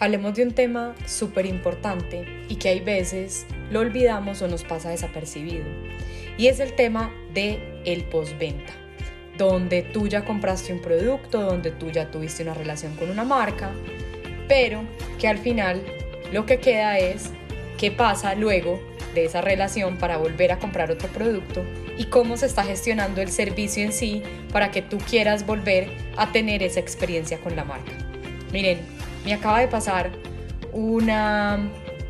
hablemos de un tema súper importante y que hay veces lo olvidamos o nos pasa desapercibido. Y es el tema de el postventa, donde tú ya compraste un producto, donde tú ya tuviste una relación con una marca, pero que al final lo que queda es qué pasa luego de esa relación para volver a comprar otro producto y cómo se está gestionando el servicio en sí para que tú quieras volver a tener esa experiencia con la marca. Miren, me acaba de pasar una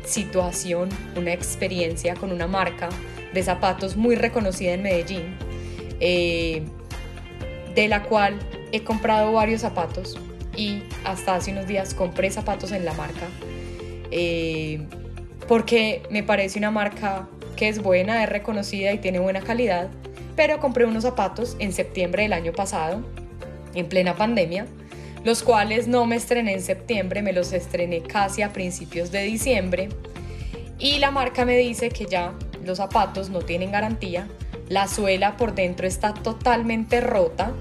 situación, una experiencia con una marca de zapatos muy reconocida en Medellín, eh, de la cual he comprado varios zapatos y hasta hace unos días compré zapatos en la marca, eh, porque me parece una marca que es buena, es reconocida y tiene buena calidad, pero compré unos zapatos en septiembre del año pasado, en plena pandemia, los cuales no me estrené en septiembre, me los estrené casi a principios de diciembre. Y la marca me dice que ya los zapatos no tienen garantía, la suela por dentro está totalmente rota,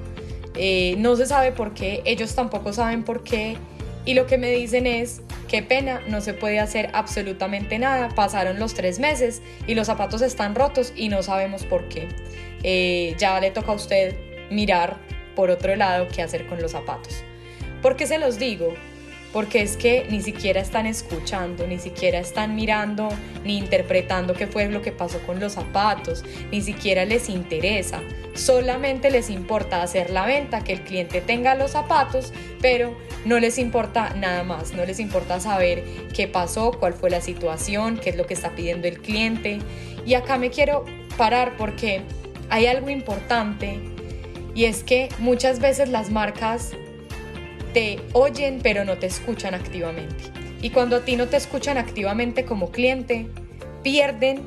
eh, no se sabe por qué, ellos tampoco saben por qué, y lo que me dicen es, qué pena, no se puede hacer absolutamente nada, pasaron los tres meses y los zapatos están rotos y no sabemos por qué. Eh, ya le toca a usted mirar por otro lado qué hacer con los zapatos. ¿Por qué se los digo? Porque es que ni siquiera están escuchando, ni siquiera están mirando, ni interpretando qué fue lo que pasó con los zapatos, ni siquiera les interesa. Solamente les importa hacer la venta, que el cliente tenga los zapatos, pero no les importa nada más, no les importa saber qué pasó, cuál fue la situación, qué es lo que está pidiendo el cliente. Y acá me quiero parar porque hay algo importante y es que muchas veces las marcas te oyen pero no te escuchan activamente. Y cuando a ti no te escuchan activamente como cliente, pierden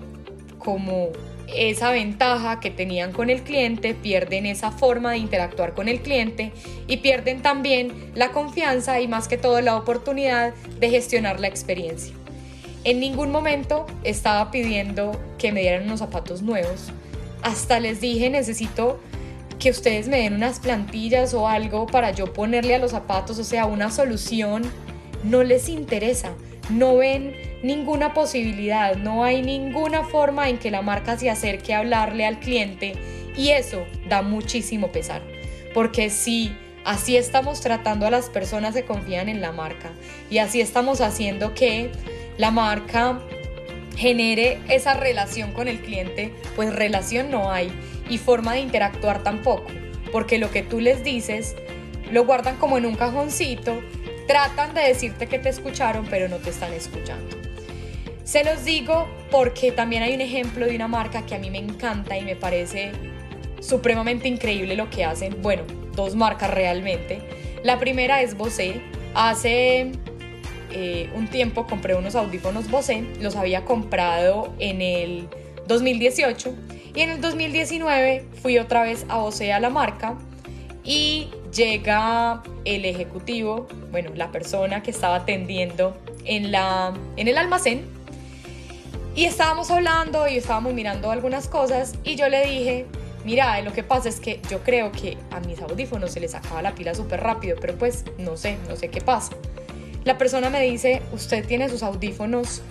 como esa ventaja que tenían con el cliente, pierden esa forma de interactuar con el cliente y pierden también la confianza y más que todo la oportunidad de gestionar la experiencia. En ningún momento estaba pidiendo que me dieran unos zapatos nuevos. Hasta les dije necesito que ustedes me den unas plantillas o algo para yo ponerle a los zapatos, o sea, una solución, no les interesa, no ven ninguna posibilidad, no hay ninguna forma en que la marca se acerque a hablarle al cliente y eso da muchísimo pesar, porque si así estamos tratando a las personas que confían en la marca y así estamos haciendo que la marca genere esa relación con el cliente, pues relación no hay y forma de interactuar tampoco, porque lo que tú les dices lo guardan como en un cajoncito, tratan de decirte que te escucharon, pero no te están escuchando. Se los digo porque también hay un ejemplo de una marca que a mí me encanta y me parece supremamente increíble lo que hacen. Bueno, dos marcas realmente. La primera es Bose. Hace eh, un tiempo compré unos audífonos Bose, los había comprado en el 2018 y en el 2019 fui otra vez a Bose a la marca y llega el ejecutivo, bueno, la persona que estaba atendiendo en, la, en el almacén y estábamos hablando y estábamos mirando algunas cosas y yo le dije, mira, lo que pasa es que yo creo que a mis audífonos se les acaba la pila súper rápido, pero pues no sé, no sé qué pasa. La persona me dice, usted tiene sus audífonos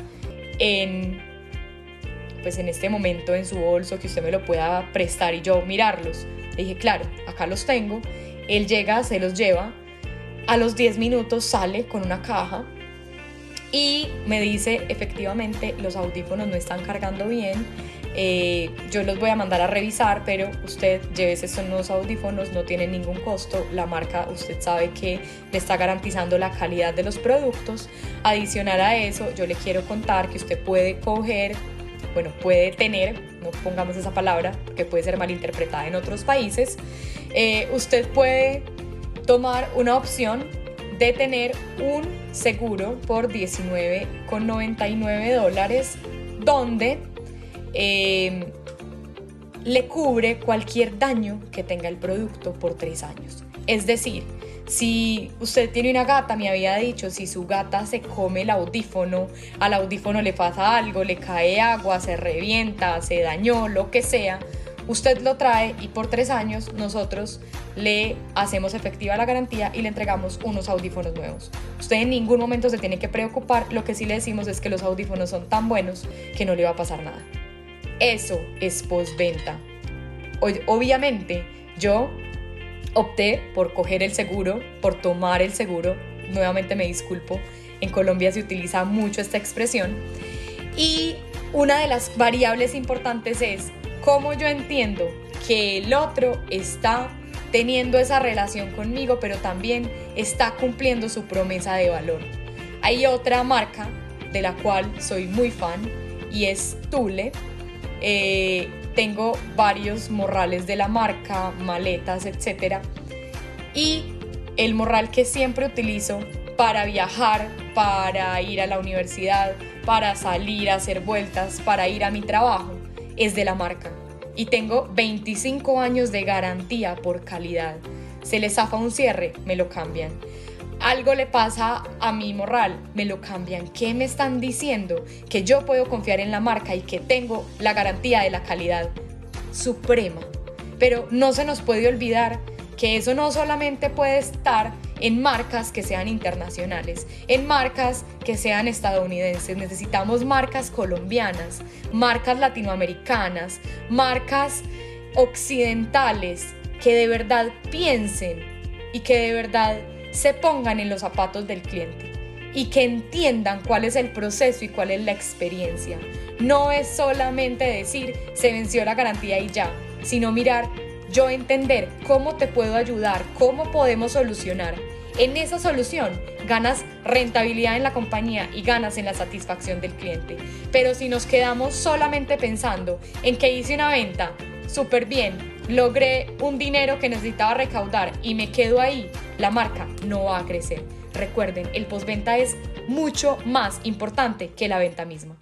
en pues en este momento en su bolso que usted me lo pueda prestar y yo mirarlos. Le dije, claro, acá los tengo. Él llega, se los lleva. A los 10 minutos sale con una caja y me dice, efectivamente, los audífonos no están cargando bien. Eh, yo los voy a mandar a revisar, pero usted llévese estos audífonos, no tienen ningún costo. La marca, usted sabe que le está garantizando la calidad de los productos. Adicional a eso, yo le quiero contar que usted puede coger bueno, puede tener, no pongamos esa palabra, porque puede ser malinterpretada en otros países, eh, usted puede tomar una opción de tener un seguro por 19,99 dólares donde eh, le cubre cualquier daño que tenga el producto por tres años. Es decir, si usted tiene una gata, me había dicho, si su gata se come el audífono, al audífono le pasa algo, le cae agua, se revienta, se dañó, lo que sea, Usted lo trae y por tres años nosotros le hacemos efectiva la garantía y le entregamos unos audífonos nuevos. Usted en ningún momento se tiene que preocupar, lo que sí le decimos es que los audífonos son tan buenos que no le va a pasar nada. Eso es postventa. Obviamente, yo opté por coger el seguro, por tomar el seguro. Nuevamente me disculpo, en Colombia se utiliza mucho esta expresión. Y una de las variables importantes es cómo yo entiendo que el otro está teniendo esa relación conmigo, pero también está cumpliendo su promesa de valor. Hay otra marca de la cual soy muy fan y es Tule. Eh, tengo varios morrales de la marca, maletas, etc. Y el morral que siempre utilizo para viajar, para ir a la universidad, para salir a hacer vueltas, para ir a mi trabajo, es de la marca. Y tengo 25 años de garantía por calidad. Se les zafa un cierre, me lo cambian. Algo le pasa a mi morral, me lo cambian. ¿Qué me están diciendo? Que yo puedo confiar en la marca y que tengo la garantía de la calidad suprema. Pero no se nos puede olvidar que eso no solamente puede estar en marcas que sean internacionales, en marcas que sean estadounidenses. Necesitamos marcas colombianas, marcas latinoamericanas, marcas occidentales que de verdad piensen y que de verdad se pongan en los zapatos del cliente y que entiendan cuál es el proceso y cuál es la experiencia. No es solamente decir se venció la garantía y ya, sino mirar yo entender cómo te puedo ayudar, cómo podemos solucionar. En esa solución ganas rentabilidad en la compañía y ganas en la satisfacción del cliente. Pero si nos quedamos solamente pensando en que hice una venta súper bien, logré un dinero que necesitaba recaudar y me quedo ahí, la marca no va a crecer. Recuerden, el postventa es mucho más importante que la venta misma.